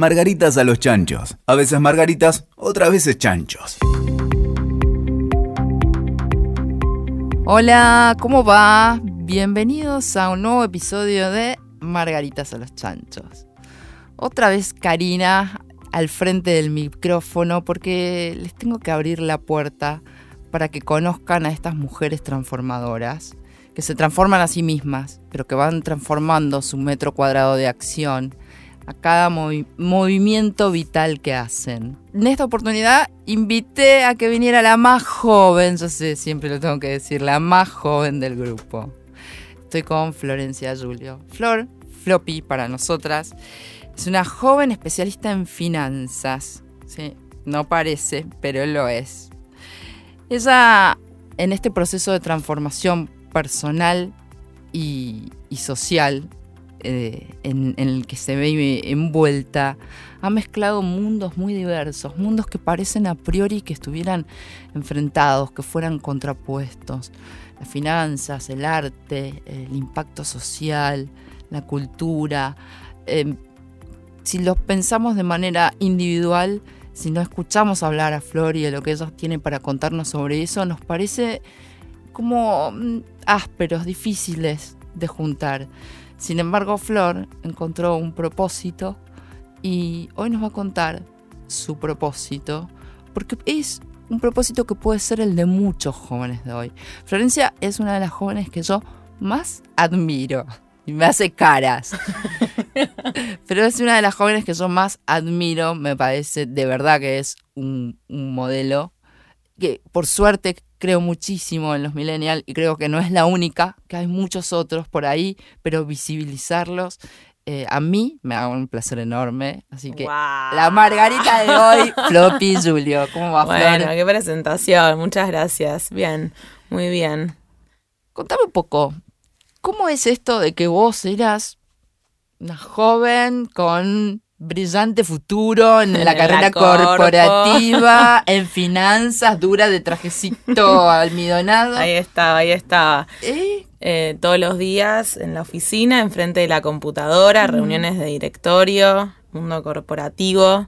Margaritas a los chanchos. A veces margaritas, otras veces chanchos. Hola, ¿cómo va? Bienvenidos a un nuevo episodio de Margaritas a los chanchos. Otra vez Karina al frente del micrófono porque les tengo que abrir la puerta para que conozcan a estas mujeres transformadoras que se transforman a sí mismas, pero que van transformando su metro cuadrado de acción cada movimiento vital que hacen. En esta oportunidad invité a que viniera la más joven, yo sé, siempre lo tengo que decir, la más joven del grupo. Estoy con Florencia Julio. Flor, Floppy para nosotras, es una joven especialista en finanzas. ¿sí? No parece, pero lo es. Ella, en este proceso de transformación personal y, social eh, en, el que se ve envuelta, ha mezclado mundos muy diversos, mundos que parecen a priori que estuvieran enfrentados, que fueran contrapuestos. Las finanzas, el arte, el impacto social, la cultura. Em, si los pensamos de manera individual, si no escuchamos hablar a Flor y de lo que ellos tienen para contarnos sobre eso, nos parece como mm, ásperos, difíciles de juntar. Sin embargo, Flor encontró un propósito y hoy nos va a contar su propósito, porque es un propósito que puede ser el de muchos jóvenes de hoy. Florencia es una de las jóvenes que yo más admiro y me hace caras. Pero es una de las jóvenes que yo más admiro, me parece de verdad que es un, un modelo que por suerte creo muchísimo en los millennials y creo que no es la única, que hay muchos otros por ahí, pero visibilizarlos eh, a mí me da un placer enorme. Así que la margarita de hoy, Floppy Julio. ¿Cómo va, Bueno, qué presentación. Muchas gracias. Bien, muy bien. Contame un poco, ¿cómo es esto de que vos eras una joven con brillante futuro en la carrera corporativa, en finanzas, dura de trajecito almidonado. Ahí estaba, ahí estaba. ¿Eh? Eh, todos los días en la oficina, enfrente de la computadora, mm. reuniones de directorio, mundo corporativo.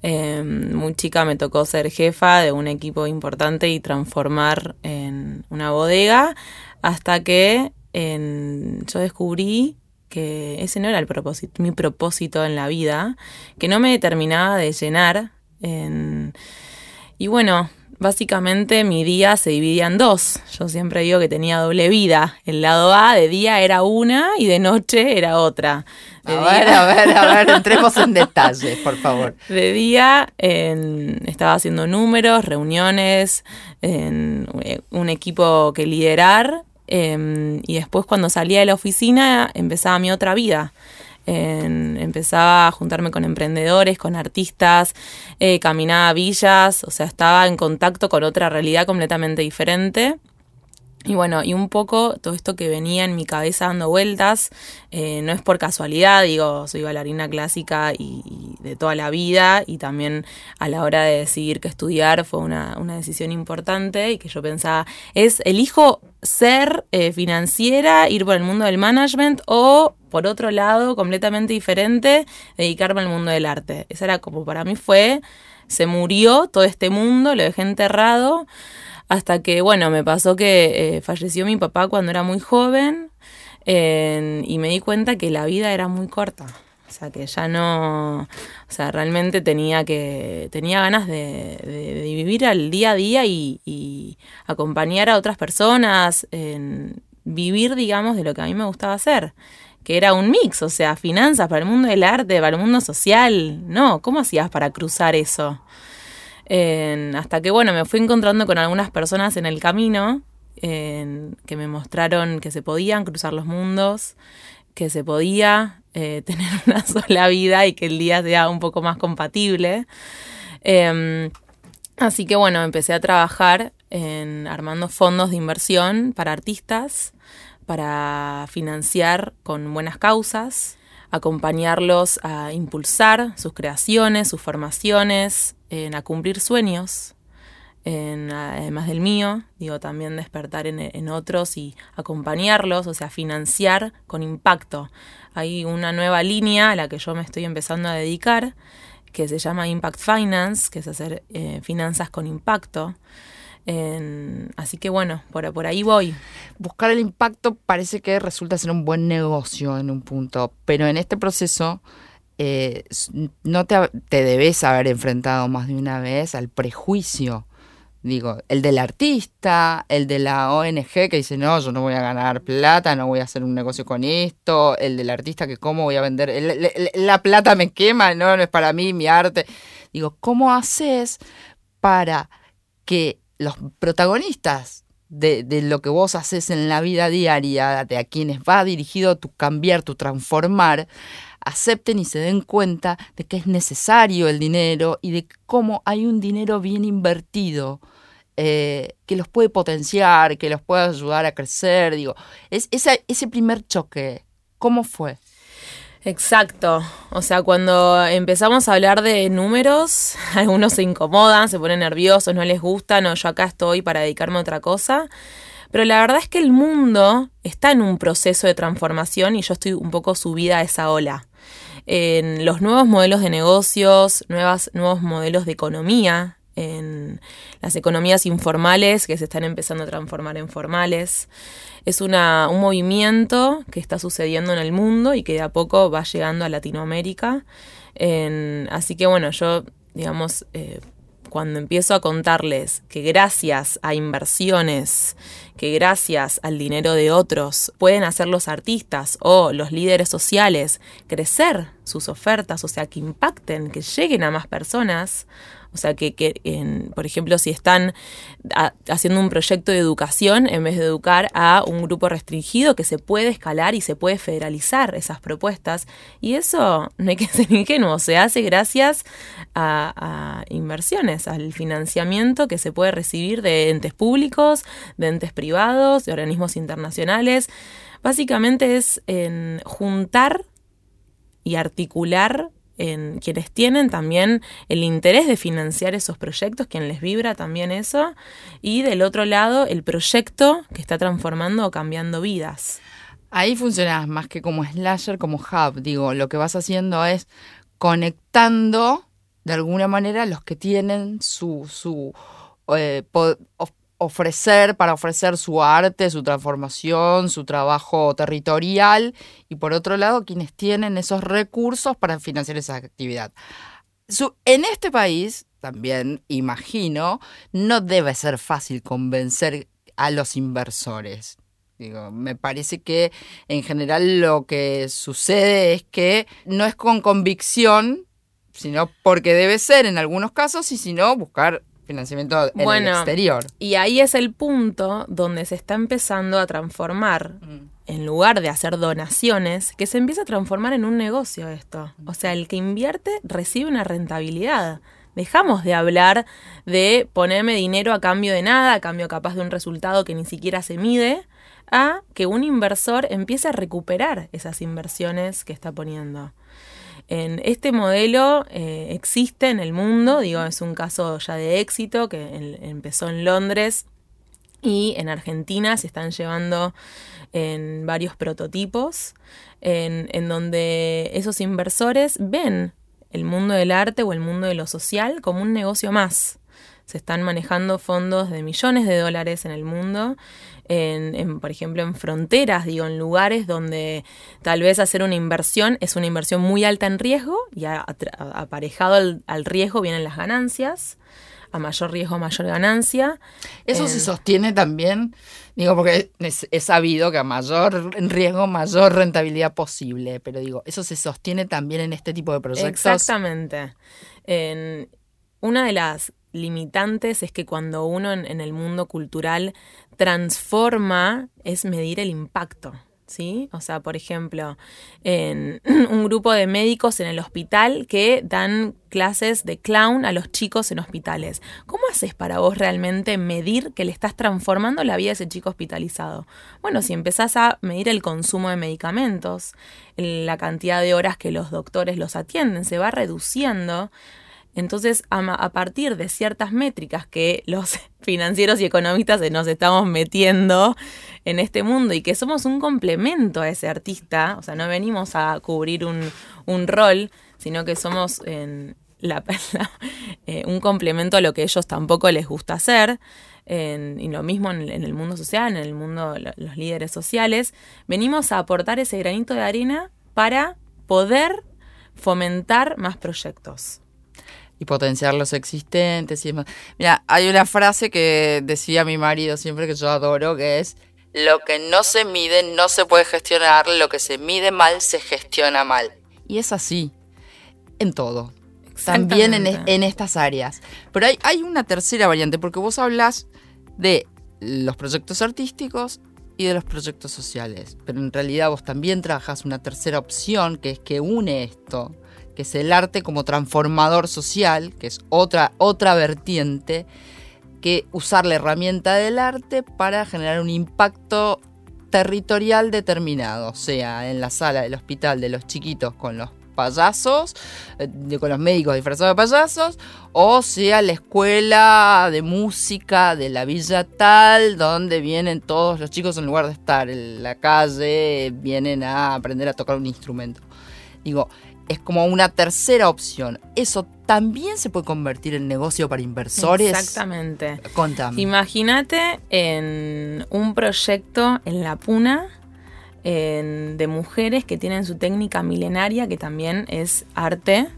Em, muy chica me tocó ser jefa de un equipo importante y transformar en una bodega hasta que yo descubrí que ese no era el propósito, mi propósito en la vida, que no me terminaba de llenar. Y bueno, básicamente mi día se dividía en dos. Yo siempre digo que tenía doble vida. El lado A de día era una y de noche era otra. a ver, a ver, a ver, entremos en detalles, por favor. De día estaba haciendo números, reuniones, en un equipo que liderar Em, y después cuando salía de la oficina empezaba mi otra vida. empezaba a juntarme con emprendedores, con artistas, eh, caminaba a villas, o sea, estaba en contacto con otra realidad completamente diferente. Y bueno, y un poco todo esto que venía en mi cabeza dando vueltas, eh, no es por casualidad, digo, soy bailarina clásica y, de toda la vida y también a la hora de decidir qué estudiar fue una, decisión importante y que yo pensaba, es elijo ser eh, financiera, ir por el mundo del management o por otro lado, completamente diferente, dedicarme al mundo del arte. Esa era como para mí fue, se murió todo este mundo, lo dejé enterrado. Hasta que, bueno, me pasó que eh, falleció mi papá cuando era muy joven y me di cuenta que la vida era muy corta. O sea, que ya no, o sea, realmente tenía que, tenía ganas de, vivir al día a día y, acompañar a otras personas, en vivir, digamos, de lo que a mí me gustaba hacer, que era un mix, o sea, finanzas para el mundo del arte, para el mundo social, no, ¿cómo hacías para cruzar eso? Hasta que, bueno, me fui encontrando con algunas personas en el camino que me mostraron que se podían cruzar los mundos, que se podía eh, tener una sola vida y que el día sea un poco más compatible. Em, así que bueno, empecé a trabajar en armando fondos de inversión para artistas, para financiar con buenas causas, acompañarlos a impulsar sus creaciones, sus formaciones, a cumplir sueños. además del mío, digo, también despertar en, otros y acompañarlos, o sea, financiar con impacto. Hay una nueva línea a la que yo me estoy empezando a dedicar, que se llama Impact Finance, que es hacer eh, finanzas con impacto. así que bueno, por ahí voy. Buscar el impacto parece que resulta ser un buen negocio en un punto, pero en este proceso eh, no te, te, debes haber enfrentado más de una vez al prejuicio Digo, el del artista, el de la ONG que dice, no, yo no voy a ganar plata, no voy a hacer un negocio con esto, el del artista que cómo voy a vender, la plata me quema, no, es para mí, mi arte. Digo, ¿cómo haces para que los protagonistas de, de, lo que vos haces en la vida diaria, de a quienes va dirigido tu cambiar, tu transformar, acepten y se den cuenta de que es necesario el dinero y de cómo hay un dinero bien invertido eh, que los puede potenciar, que los puede ayudar a crecer. Digo, es, ese primer choque, ¿cómo fue? Exacto. O sea, cuando empezamos a hablar de números, algunos se incomodan, se ponen nerviosos, no les gusta, no, yo acá estoy para dedicarme a otra cosa. Pero la verdad es que el mundo está en un proceso de transformación y yo estoy un poco subida a esa ola. En los nuevos modelos de negocios, nuevas, nuevos modelos de economía en las economías informales que se están empezando a transformar en formales. Es una, un movimiento que está sucediendo en el mundo y que de a poco va llegando a Latinoamérica. así que bueno, yo, digamos, eh, cuando empiezo a contarles que gracias a inversiones, que gracias al dinero de otros pueden hacer los artistas o los líderes sociales crecer sus ofertas, o sea, que impacten, que lleguen a más personas, o sea, que, por ejemplo, si están haciendo un proyecto de educación, en vez de educar a un grupo restringido, que se puede escalar y se puede federalizar esas propuestas. Y eso no hay que ser ingenuo, se hace gracias a, inversiones, al financiamiento que se puede recibir de entes públicos, de entes privados, de organismos internacionales. Básicamente es en juntar y articular en quienes tienen también el interés de financiar esos proyectos, quien les vibra también eso, y del otro lado el proyecto que está transformando o cambiando vidas. Ahí funcionas más que como slasher, como hub. Digo, lo que vas haciendo es conectando de alguna manera los que tienen su, su eh, ofrecer, para ofrecer su arte, su transformación, su trabajo territorial y por otro lado quienes tienen esos recursos para financiar esa actividad. en este país, también imagino, no debe ser fácil convencer a los inversores. Me parece que en general lo que sucede es que no es con convicción, sino porque debe ser en algunos casos y si no, buscar financiamiento en el exterior. Y ahí es el punto donde se está empezando a transformar, mm. en lugar de hacer donaciones, que se empieza a transformar en un negocio esto. O sea, el que invierte recibe una rentabilidad. Dejamos de hablar de ponerme dinero a cambio de nada, a cambio capaz de un resultado que ni siquiera se mide, a que un inversor empiece a recuperar esas inversiones que está poniendo. En este modelo eh, existe en el mundo, digo, es un caso ya de éxito que empezó en Londres y en Argentina se están llevando en varios prototipos en, en donde esos inversores ven el mundo del arte o el mundo de lo social como un negocio más. Se están manejando fondos de millones de dólares en el mundo en, por ejemplo, en fronteras, digo, en lugares donde tal vez hacer una inversión es una inversión muy alta en riesgo y aparejado al, riesgo vienen las ganancias a mayor riesgo, mayor ganancia. Eso se sostiene también, digo, porque es, sabido que a mayor riesgo, mayor rentabilidad posible, pero digo, eso se sostiene también en este tipo de proyectos. Exactamente. En una de las limitantes es que cuando uno en, el mundo cultural transforma es medir el impacto. ¿Sí? O sea, por ejemplo, en un grupo de médicos en el hospital que dan clases de clown a los chicos en hospitales. ¿Cómo haces para vos realmente medir que le estás transformando la vida a ese chico hospitalizado? Bueno, si empezás a medir el consumo de medicamentos, la cantidad de horas que los doctores los atienden, se va reduciendo Entonces, a, partir de ciertas métricas que los financieros y economistas nos estamos metiendo en este mundo y que somos un complemento a ese artista, o sea, no venimos a cubrir un, un rol, sino que somos en la, eh, un complemento a lo que ellos tampoco les gusta hacer. y lo mismo en, en, el mundo social, en el mundo de los líderes sociales, venimos a aportar ese granito de arena para poder fomentar más proyectos y potenciar los existentes y demás. Mira, hay una frase que decía mi marido siempre que yo adoro, que es, lo que no se mide no se puede gestionar, lo que se mide mal se gestiona mal. Y es así, en todo. También en, en, estas áreas. Pero hay, hay una tercera variante, porque vos hablas de los proyectos artísticos y de los proyectos sociales. Pero en realidad vos también trabajas una tercera opción, que es que une esto que es el arte como transformador social, que es otra, otra vertiente, que usar la herramienta del arte para generar un impacto territorial determinado, sea en la sala del hospital de los chiquitos con los payasos, eh, con los médicos disfrazados de payasos, o sea la escuela de música de la villa tal, donde vienen todos los chicos en lugar de estar en la calle, vienen a aprender a tocar un instrumento. Digo, es como una tercera opción. Eso también se puede convertir en negocio para inversores. Exactamente. Contame. Imagínate en un proyecto en La Puna de mujeres que tienen su técnica milenaria, que también es arte.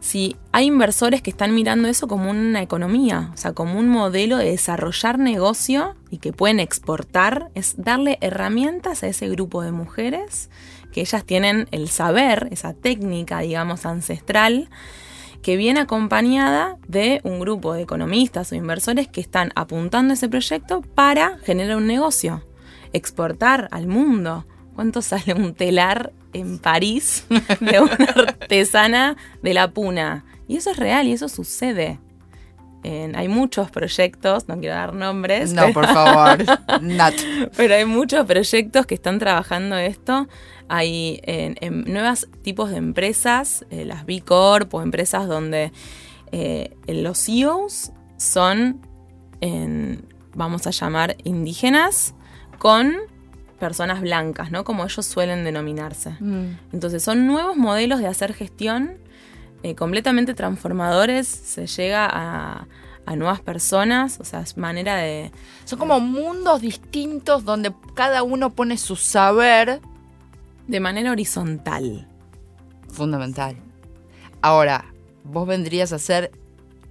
Si hay inversores que están mirando eso como una economía, o sea, como un modelo de desarrollar negocio y que pueden exportar, es darle herramientas a ese grupo de mujeres que ellas tienen el saber, esa técnica, digamos, ancestral, que viene acompañada de un grupo de economistas o inversores que están apuntando ese proyecto para generar un negocio, exportar al mundo. ¿Cuánto sale un telar en París de una artesana de la puna? Y eso es real y eso sucede. hay muchos proyectos, no quiero dar nombres. No, por favor, Nat. Pero hay muchos proyectos que están trabajando esto hay en, nuevos tipos de empresas, eh, las B Corp o empresas donde eh, los CEOs son, vamos a llamar, indígenas con personas blancas, ¿no? Como ellos suelen denominarse. Mm. Entonces son nuevos modelos de hacer gestión eh, completamente transformadores, se llega a, a nuevas personas, o sea, es manera de... Son como mundos distintos donde cada uno pone su saber de manera horizontal. Fundamental. Ahora, vos vendrías a ser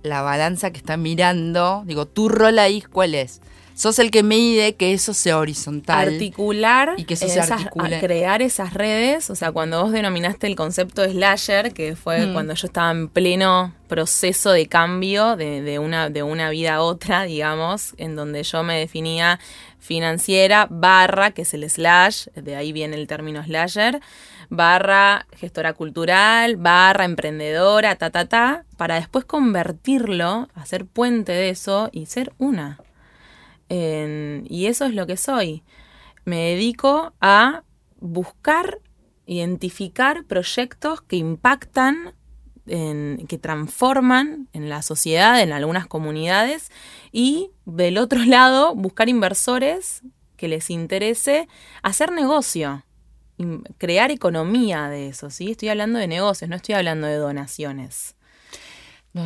la balanza que está mirando. Digo, tu rol ahí, ¿cuál es? Sos el que mide que eso sea horizontal. Articular y que eso se articule. crear esas redes. O sea, cuando vos denominaste el concepto de slasher, que fue mm. cuando yo estaba en pleno proceso de cambio de, una, de una vida a otra, digamos, en donde yo me definía financiera barra, que es el slash, de ahí viene el término slasher, barra gestora cultural, barra emprendedora, ta, ta, ta, para después convertirlo, hacer puente de eso y ser una. Y eso es lo que soy. Me dedico a buscar, identificar proyectos que impactan que transforman en la sociedad, en algunas comunidades, y del otro lado buscar inversores que les interese hacer negocio, crear economía de eso, ¿sí? Estoy hablando de negocios, no estoy hablando de donaciones.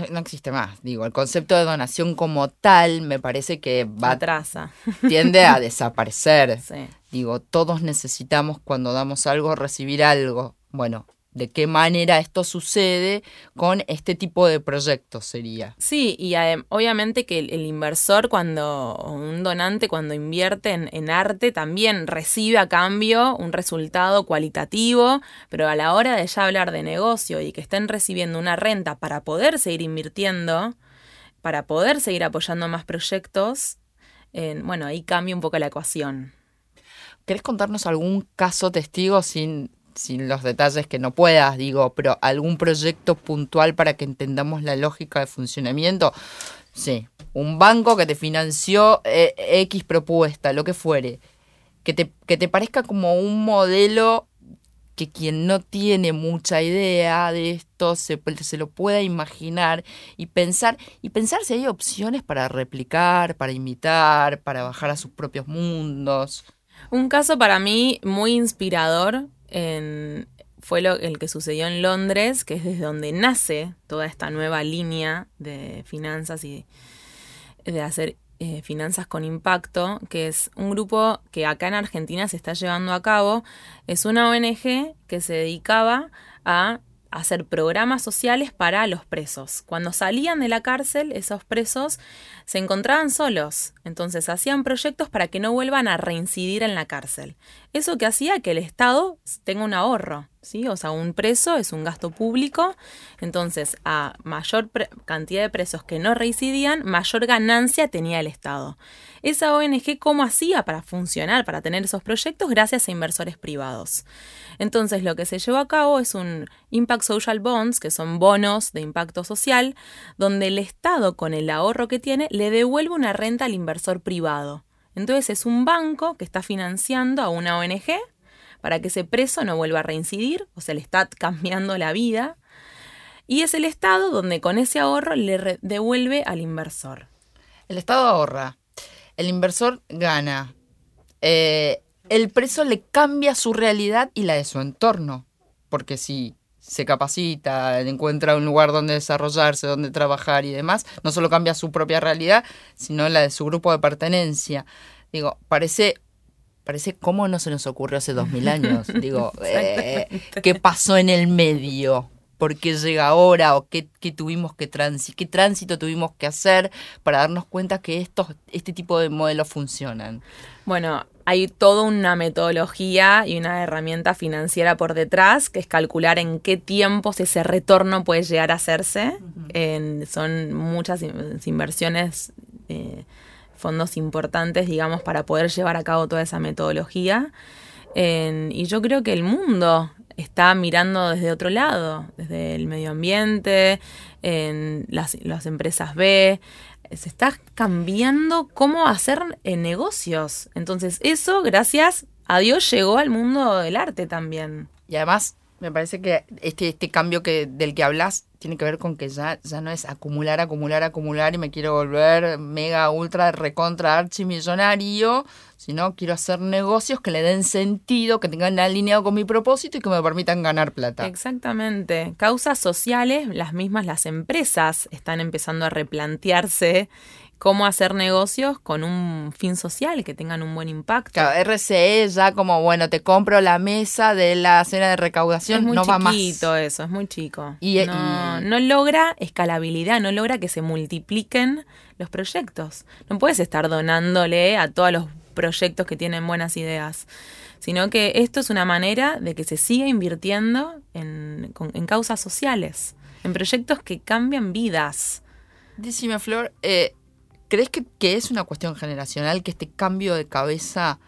No, existe más. Digo, el concepto de donación como tal me parece que va. Atrasa. Tiende a desaparecer. Digo, todos necesitamos cuando damos algo recibir algo. Bueno, de qué manera esto sucede con este tipo de proyectos sería. Sí, y obviamente que el, inversor cuando, o un donante cuando invierte en, arte también recibe a cambio un resultado cualitativo, pero a la hora de ya hablar de negocio y que estén recibiendo una renta para poder seguir invirtiendo, para poder seguir apoyando más proyectos, bueno, ahí cambia un poco la ecuación. ¿Querés contarnos algún caso testigo sin sin los detalles que no puedas, digo, pero algún proyecto puntual para que entendamos la lógica de funcionamiento. Sí, un banco que te financió eh, X propuesta, lo que fuere, que te, que te parezca como un modelo que quien no tiene mucha idea de esto se, se, lo pueda imaginar y pensar, y pensar si hay opciones para replicar, para imitar, para bajar a sus propios mundos. Un caso para mí muy inspirador en, fue lo, el que sucedió en Londres, que es desde donde nace toda esta nueva línea de finanzas y de hacer eh, finanzas con Impacto, que es un grupo que acá en Argentina se está llevando a cabo. Es una ONG que se dedicaba a hacer programas sociales para los presos. Cuando salían de la cárcel, esos presos se encontraban solos, entonces hacían proyectos para que no vuelvan a reincidir en la cárcel. Eso que hacía que el Estado tenga un ahorro, ¿sí? O sea, un preso es un gasto público, entonces a mayor cantidad de presos que no reincidían, mayor ganancia tenía el Estado. Esa ONG, ¿cómo hacía para funcionar, para tener esos proyectos? Gracias a inversores privados. Entonces lo que se llevó a cabo es un Impact Social Bonds, que son bonos de impacto social, donde el Estado con el ahorro que tiene le devuelve una renta al inversor privado. Entonces es un banco que está financiando a una ONG para que ese preso no vuelva a reincidir, o se le está cambiando la vida. Y es el Estado donde con ese ahorro le devuelve al inversor. El Estado ahorra, el inversor gana. Eh, el preso le cambia su realidad y la de su entorno. Porque si se capacita, encuentra un lugar donde desarrollarse, donde trabajar y demás, no solo cambia su propia realidad, sino la de su grupo de pertenencia. Digo, parece parece cómo no se nos ocurrió hace dos mil años. Digo, eh, ¿qué pasó en el medio? ¿Por qué llega ahora? ¿O qué, tuvimos que tránsito, qué tránsito tuvimos que hacer para darnos cuenta que estos, este tipo de modelos funcionan? Bueno, hay toda una metodología y una herramienta financiera por detrás, que es calcular en qué tiempos ese retorno puede llegar a hacerse. son muchas inversiones, eh, fondos importantes, digamos, para poder llevar a cabo toda esa metodología. y yo creo que el mundo está mirando desde otro lado, desde el medio ambiente, en las, las empresas B, se está cambiando cómo hacer eh, negocios. Entonces eso, gracias a Dios, llegó al mundo del arte también. Y además, me parece que este, este cambio que, del que hablas tiene que ver con que ya, ya no es acumular, acumular, acumular y me quiero volver mega, ultra, recontra, archimillonario, sino quiero hacer negocios que le den sentido, que tengan alineado con mi propósito y que me permitan ganar plata. Exactamente. Causas sociales, las mismas las empresas están empezando a replantearse cómo hacer negocios con un fin social, que tengan un buen impacto. Claro, RCE ya como, bueno, te compro la mesa de la cena de recaudación, es muy no va más. eso, es muy chico. Y, no, logra escalabilidad, no logra que se multipliquen los proyectos. No puedes estar donándole a todos los proyectos que tienen buenas ideas, sino que esto es una manera de que se siga invirtiendo en, en causas sociales, en proyectos que cambian vidas. Decime, Flor, eh, ¿Crees que, es una cuestión generacional que este cambio de cabeza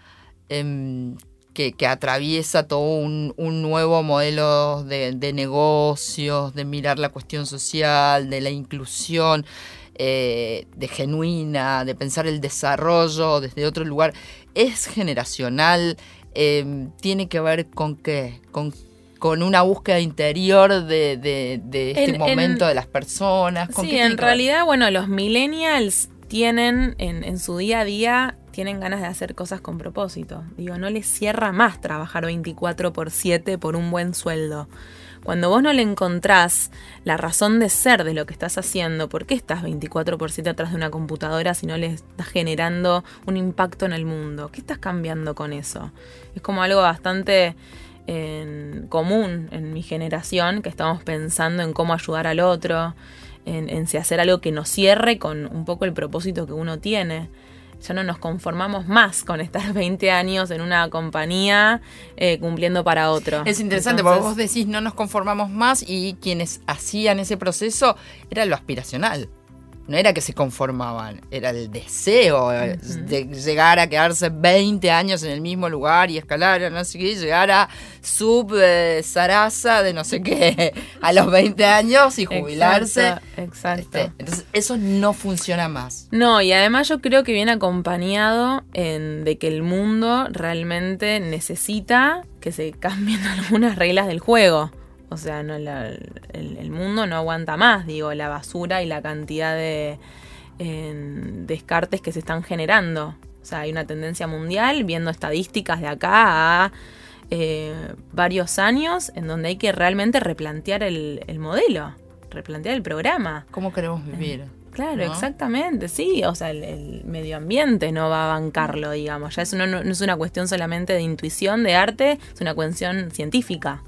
em, que, atraviesa todo un, nuevo modelo de, negocios, de mirar la cuestión social, de la inclusión, eh, de genuina, de pensar el desarrollo desde otro lugar, es generacional? Em, ¿Tiene que ver con qué? ¿Con con una búsqueda interior de, este momento de las personas. sí, en realidad, bueno, los millennials tienen en, su día a día, tienen ganas de hacer cosas con propósito. Digo, no les cierra más trabajar 24 por 7 por un buen sueldo. Cuando vos no le encontrás la razón de ser de lo que estás haciendo, ¿por qué estás 24 por 7 atrás de una computadora si no le estás generando un impacto en el mundo? ¿Qué estás cambiando con eso? Es como algo bastante común en mi generación, que estamos pensando en cómo ayudar al otro, en, si hacer algo que nos cierre con un poco el propósito que uno tiene. Ya no nos conformamos más con estar 20 años en una compañía eh, cumpliendo para otro. Es interesante porque vos decís no nos conformamos más y quienes hacían ese proceso era lo aspiracional no era que se conformaban, era el deseo de llegar a quedarse 20 años en el mismo lugar y escalar, no sé qué, llegar a sub eh, de no sé qué a los 20 años y jubilarse. Exacto. Este, entonces, eso no funciona más. No, y además yo creo que viene acompañado en, de que el mundo realmente necesita que se cambien algunas reglas del juego. O sea, no, el, mundo no aguanta más, digo, la basura y la cantidad de descartes que se están generando. O sea, hay una tendencia mundial, viendo estadísticas de acá a eh, varios años, en donde hay que realmente replantear el, modelo, replantear el programa. ¿Cómo queremos vivir? Eh, claro, exactamente, sí. O sea, el, medio ambiente no va a bancarlo, digamos. Ya eso no, es una cuestión solamente de intuición, de arte, es una cuestión científica.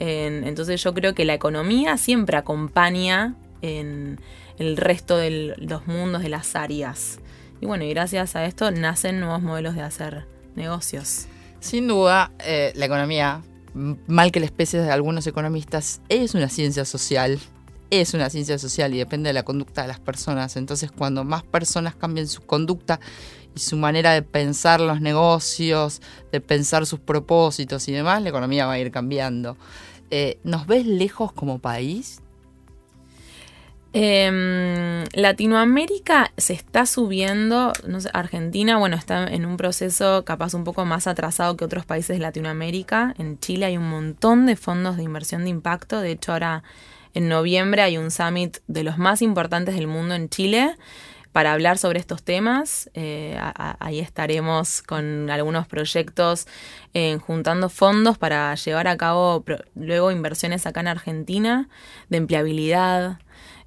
Entonces yo creo que la economía siempre acompaña en el resto de los mundos, de las áreas. Y bueno, y gracias a esto nacen nuevos modelos de hacer negocios. Sin duda, eh, la economía, mal que la especie de algunos economistas, es una ciencia social. Es una ciencia social y depende de la conducta de las personas. Entonces, cuando más personas cambien su conducta y su manera de pensar los negocios, de pensar sus propósitos y demás, la economía va a ir cambiando. Eh, ¿Nos ves lejos como país? Eh, Latinoamérica se está subiendo, Argentina, bueno, está en un proceso capaz un poco más atrasado que otros países de Latinoamérica. En Chile hay un montón de fondos de inversión de impacto. De hecho, ahora en noviembre hay un summit de los más importantes del mundo en Chile para hablar sobre estos temas. Eh, ahí estaremos con algunos proyectos eh, juntando fondos para llevar a cabo luego inversiones acá en Argentina de empleabilidad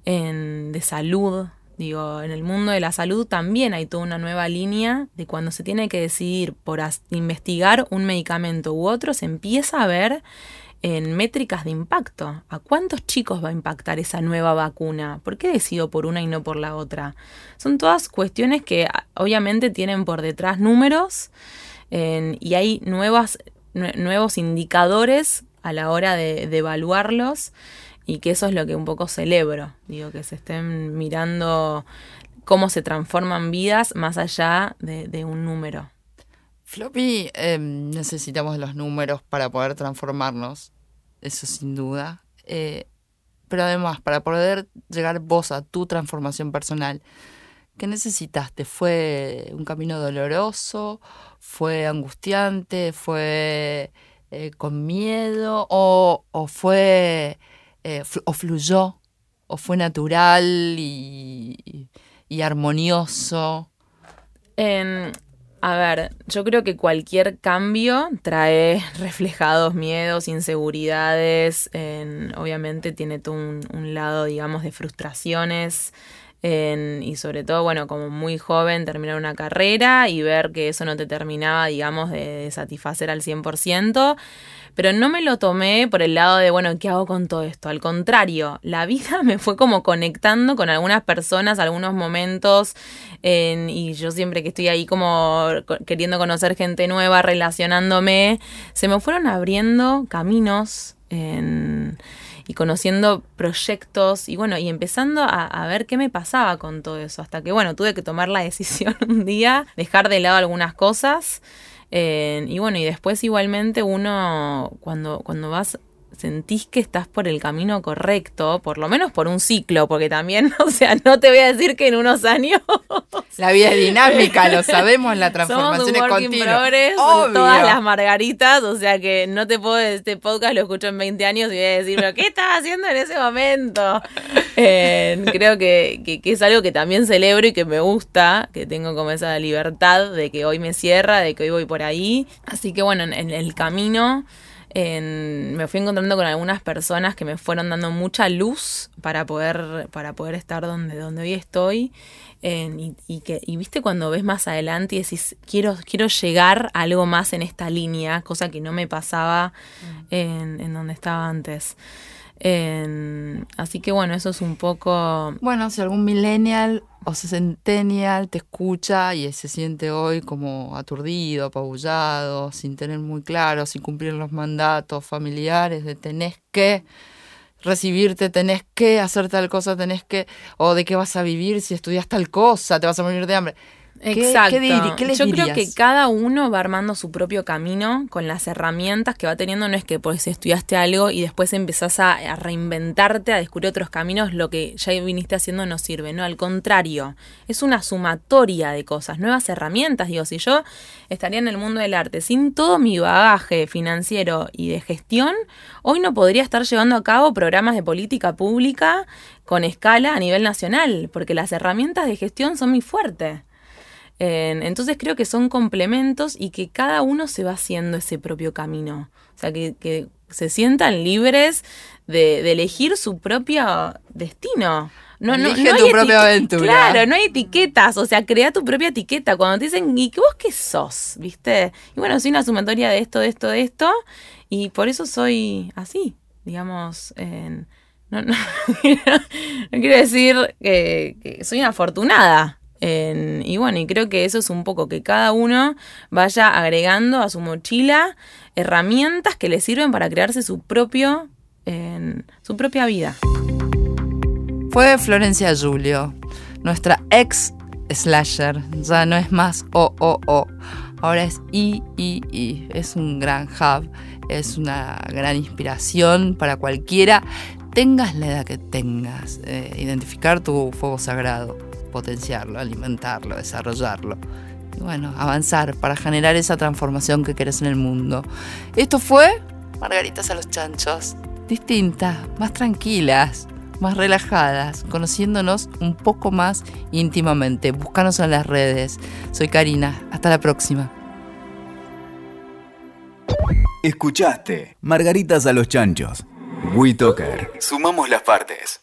de salud. Digo, en el mundo de la salud también hay toda una nueva línea de cuando se tiene que decidir por investigar un medicamento u otro, se empieza a ver en métricas de impacto. ¿A cuántos chicos va a impactar esa nueva vacuna? ¿Por qué decido por una y no por la otra? Son todas cuestiones que obviamente tienen por detrás números y hay nuevas, nuevos indicadores a la hora de evaluarlos y que eso es lo que un poco celebro, digo, que se estén mirando cómo se transforman vidas más allá de, un número. Floppy, em, necesitamos los números para poder transformarnos, eso sin duda. Eh, pero además, para poder llegar vos a tu transformación personal, ¿qué necesitaste? ¿Fue un camino doloroso? ¿Fue angustiante? ¿Fue eh, con miedo? ¿O, o fue eh, o fluyó, o fue natural y, armonioso? a ver, yo creo que cualquier cambio trae reflejados miedos, inseguridades, obviamente tiene todo un, lado, digamos, de frustraciones. y sobre todo, bueno, como muy joven, terminar una carrera y ver que eso no te terminaba, digamos, de, de satisfacer al 100% pero no me lo tomé por el lado de, bueno, ¿qué hago con todo esto? Al contrario, la vida me fue como conectando con algunas personas, algunos momentos, y yo siempre que estoy ahí como queriendo conocer gente nueva, relacionándome, se me fueron abriendo caminos y conociendo proyectos y bueno, y empezando a, a, ver qué me pasaba con todo eso, hasta que bueno, tuve que tomar la decisión un día, dejar de lado algunas cosas y bueno, y después igualmente uno, cuando, cuando vas sentís que estás por el camino correcto, por lo menos por un ciclo, porque también, o sea, no te voy a decir que en unos años. La vida es dinámica, lo sabemos, la transformación es continua. todas las margaritas, o sea que no te puedo, este podcast lo escucho en 20 años y voy a decir, pero ¿qué estás haciendo en ese momento? Eh, creo que, que, es algo que también celebro y que me gusta, que tengo como esa libertad de que hoy me cierra, de que hoy voy por ahí. Así que bueno, en el camino me fui encontrando con algunas personas que me fueron dando mucha luz para poder, para poder estar donde, donde hoy estoy. y, que, y viste cuando ves más adelante y decís, quiero, quiero llegar a algo más en esta línea, cosa que no me pasaba mm. en, en donde estaba antes así que bueno, eso es un poco... Bueno, si algún millennial o centennial te escucha y se siente hoy como aturdido, apabullado, sin tener muy claro, sin cumplir los mandatos familiares de tenés que recibirte, tenés que hacer tal cosa, tenés que, o de qué vas a vivir si estudias tal cosa, te vas a morir de hambre. ¿Qué- Exacto. qué diri- qué les Yo creo que cada uno va armando su propio camino con las herramientas que va teniendo. No es que pues estudiaste algo y después empezás a, a reinventarte, a descubrir otros caminos, lo que ya viniste haciendo no sirve. No, al contrario, es una sumatoria de cosas, nuevas herramientas. Digo, si yo estaría en el mundo del arte sin todo mi bagaje financiero y de gestión, hoy no podría estar llevando a cabo programas de política pública con escala a nivel nacional, porque las herramientas de gestión son muy fuertes. En- Entonces creo que son complementos y que cada uno se va haciendo ese propio camino. O sea, que, que se sientan libres de, de elegir su propio destino. No, no, Elige no tu propia aventura. Claro, no hay etiquetas. O sea, crea tu propia etiqueta. Cuando te dicen, ¿y que vos qué sos? ¿Viste? Y bueno, soy una sumatoria de esto, de esto, de esto. Y por eso soy así. Digamos, en- no, no, no quiero decir que, que soy una afortunada. Y bueno, y creo que eso es un poco que cada uno vaya agregando a su mochila herramientas que le sirven para crearse su propio, su propia vida. Fue Florencia Julio, nuestra ex slasher. Ya no es más O, O, O. Ahora es I, I, I. Es un gran hub, es una gran inspiración para cualquiera. Tengas la edad que tengas, eh, identificar tu fuego sagrado, potenciarlo, alimentarlo, desarrollarlo. Y bueno, avanzar para generar esa transformación que querés en el mundo. Esto fue Margaritas a los Chanchos. Distintas, más tranquilas, más relajadas, conociéndonos un poco más íntimamente. Búscanos en las redes. Soy Karina. Hasta la próxima. Escuchaste Margaritas a los Chanchos. WeToker. Sumamos las partes.